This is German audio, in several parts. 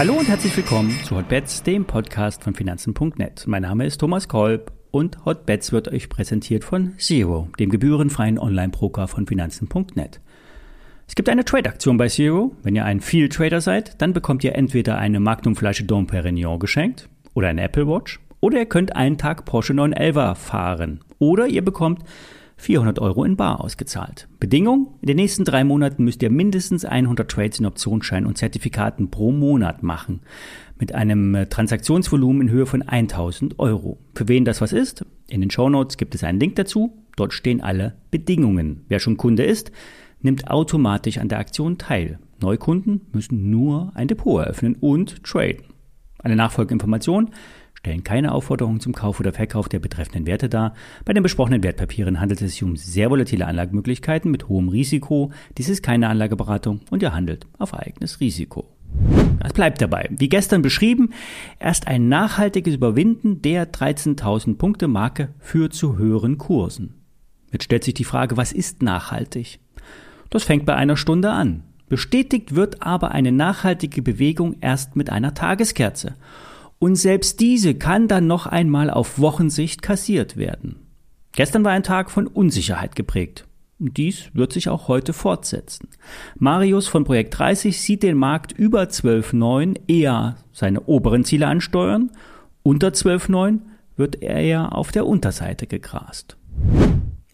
Hallo und herzlich willkommen zu Hotbets, dem Podcast von Finanzen.net. Mein Name ist Thomas Kolb und Hotbets wird euch präsentiert von Zero, dem gebührenfreien Online-Broker von Finanzen.net. Es gibt eine Trade-Aktion bei Zero. Wenn ihr ein Field-Trader seid, dann bekommt ihr entweder eine Magnum-Flasche Dom Perignon geschenkt oder eine Apple Watch oder ihr könnt einen Tag Porsche 911 fahren oder ihr bekommt 400 Euro in Bar ausgezahlt. Bedingung? In den nächsten drei Monaten müsst ihr mindestens 100 Trades in Optionsscheinen und Zertifikaten pro Monat machen. Mit einem äh, Transaktionsvolumen in Höhe von 1000 Euro. Für wen das was ist? In den Show Notes gibt es einen Link dazu. Dort stehen alle Bedingungen. Wer schon Kunde ist, nimmt automatisch an der Aktion teil. Neukunden müssen nur ein Depot eröffnen und traden. Eine Nachfolgeinformation stellen keine Aufforderung zum Kauf oder Verkauf der betreffenden Werte dar. Bei den besprochenen Wertpapieren handelt es sich um sehr volatile Anlagemöglichkeiten mit hohem Risiko. Dies ist keine Anlageberatung und ihr handelt auf eigenes Risiko. Es bleibt dabei. Wie gestern beschrieben, erst ein nachhaltiges Überwinden der 13.000 Punkte Marke führt zu höheren Kursen. Jetzt stellt sich die Frage, was ist nachhaltig? Das fängt bei einer Stunde an. Bestätigt wird aber eine nachhaltige Bewegung erst mit einer Tageskerze. Und selbst diese kann dann noch einmal auf Wochensicht kassiert werden. Gestern war ein Tag von Unsicherheit geprägt. Dies wird sich auch heute fortsetzen. Marius von Projekt 30 sieht den Markt über 12,9 eher seine oberen Ziele ansteuern. Unter 12,9 wird er eher auf der Unterseite gegrast.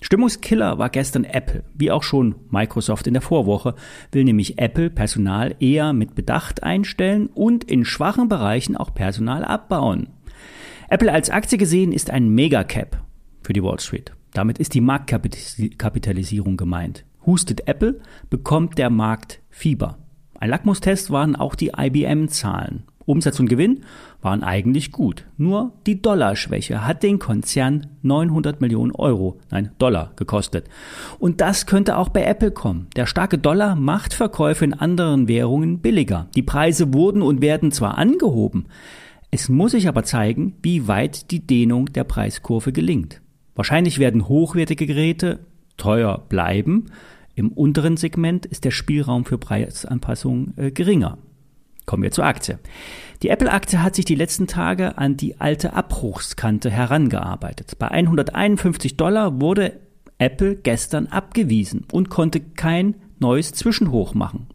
Stimmungskiller war gestern Apple, wie auch schon Microsoft in der Vorwoche, will nämlich Apple Personal eher mit Bedacht einstellen und in schwachen Bereichen auch Personal abbauen. Apple als Aktie gesehen ist ein Megacap für die Wall Street. Damit ist die Marktkapitalisierung gemeint. Hustet Apple, bekommt der Markt Fieber. Ein Lackmustest waren auch die IBM-Zahlen. Umsatz und Gewinn waren eigentlich gut. Nur die Dollarschwäche hat den Konzern 900 Millionen Euro, nein, Dollar gekostet. Und das könnte auch bei Apple kommen. Der starke Dollar macht Verkäufe in anderen Währungen billiger. Die Preise wurden und werden zwar angehoben, es muss sich aber zeigen, wie weit die Dehnung der Preiskurve gelingt. Wahrscheinlich werden hochwertige Geräte teuer bleiben. Im unteren Segment ist der Spielraum für Preisanpassungen äh, geringer. Kommen wir zur Aktie. Die Apple-Aktie hat sich die letzten Tage an die alte Abbruchskante herangearbeitet. Bei 151 Dollar wurde Apple gestern abgewiesen und konnte kein neues Zwischenhoch machen.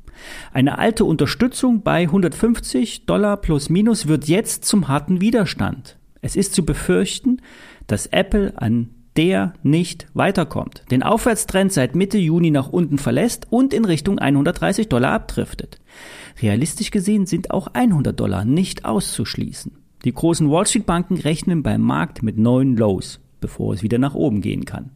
Eine alte Unterstützung bei 150 Dollar plus minus wird jetzt zum harten Widerstand. Es ist zu befürchten, dass Apple an der nicht weiterkommt, den Aufwärtstrend seit Mitte Juni nach unten verlässt und in Richtung 130 Dollar abdriftet. Realistisch gesehen sind auch 100 Dollar nicht auszuschließen. Die großen Wall Street Banken rechnen beim Markt mit neuen Lows, bevor es wieder nach oben gehen kann.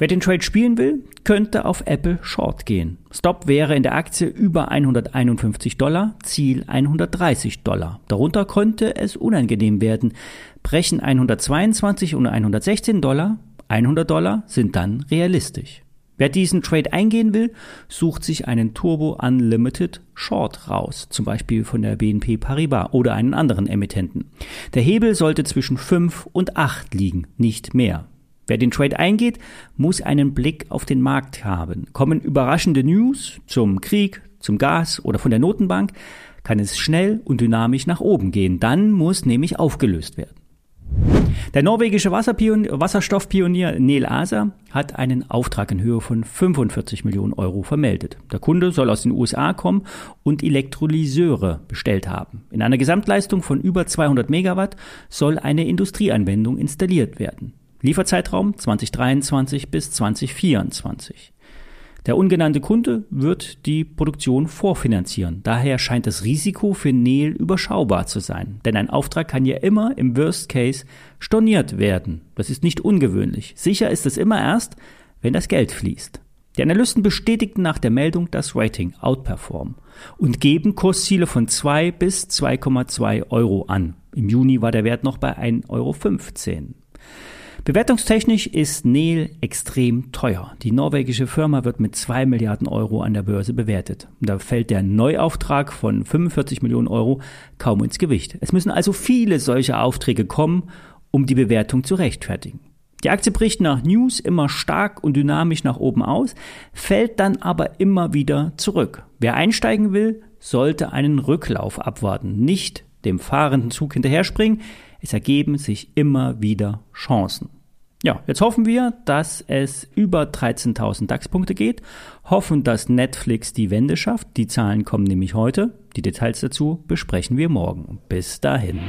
Wer den Trade spielen will, könnte auf Apple Short gehen. Stop wäre in der Aktie über 151 Dollar, Ziel 130 Dollar. Darunter könnte es unangenehm werden. Brechen 122 und 116 Dollar, 100 Dollar sind dann realistisch. Wer diesen Trade eingehen will, sucht sich einen Turbo Unlimited Short raus, zum Beispiel von der BNP Paribas oder einen anderen Emittenten. Der Hebel sollte zwischen 5 und 8 liegen, nicht mehr. Wer den Trade eingeht, muss einen Blick auf den Markt haben. Kommen überraschende News zum Krieg, zum Gas oder von der Notenbank, kann es schnell und dynamisch nach oben gehen. Dann muss nämlich aufgelöst werden. Der norwegische Wasserstoffpionier Neil Asa hat einen Auftrag in Höhe von 45 Millionen Euro vermeldet. Der Kunde soll aus den USA kommen und Elektrolyseure bestellt haben. In einer Gesamtleistung von über 200 Megawatt soll eine Industrieanwendung installiert werden. Lieferzeitraum 2023 bis 2024. Der ungenannte Kunde wird die Produktion vorfinanzieren. Daher scheint das Risiko für Neil überschaubar zu sein. Denn ein Auftrag kann ja immer im Worst Case storniert werden. Das ist nicht ungewöhnlich. Sicher ist es immer erst, wenn das Geld fließt. Die Analysten bestätigten nach der Meldung das Rating Outperform und geben Kursziele von 2 bis 2,2 Euro an. Im Juni war der Wert noch bei 1,15 Euro. Bewertungstechnisch ist Nel extrem teuer. Die norwegische Firma wird mit 2 Milliarden Euro an der Börse bewertet. Da fällt der Neuauftrag von 45 Millionen Euro kaum ins Gewicht. Es müssen also viele solche Aufträge kommen, um die Bewertung zu rechtfertigen. Die Aktie bricht nach News immer stark und dynamisch nach oben aus, fällt dann aber immer wieder zurück. Wer einsteigen will, sollte einen Rücklauf abwarten, nicht dem fahrenden Zug hinterherspringen. Es ergeben sich immer wieder Chancen. Ja, jetzt hoffen wir, dass es über 13.000 DAX-Punkte geht, hoffen, dass Netflix die Wende schafft. Die Zahlen kommen nämlich heute. Die Details dazu besprechen wir morgen. Bis dahin.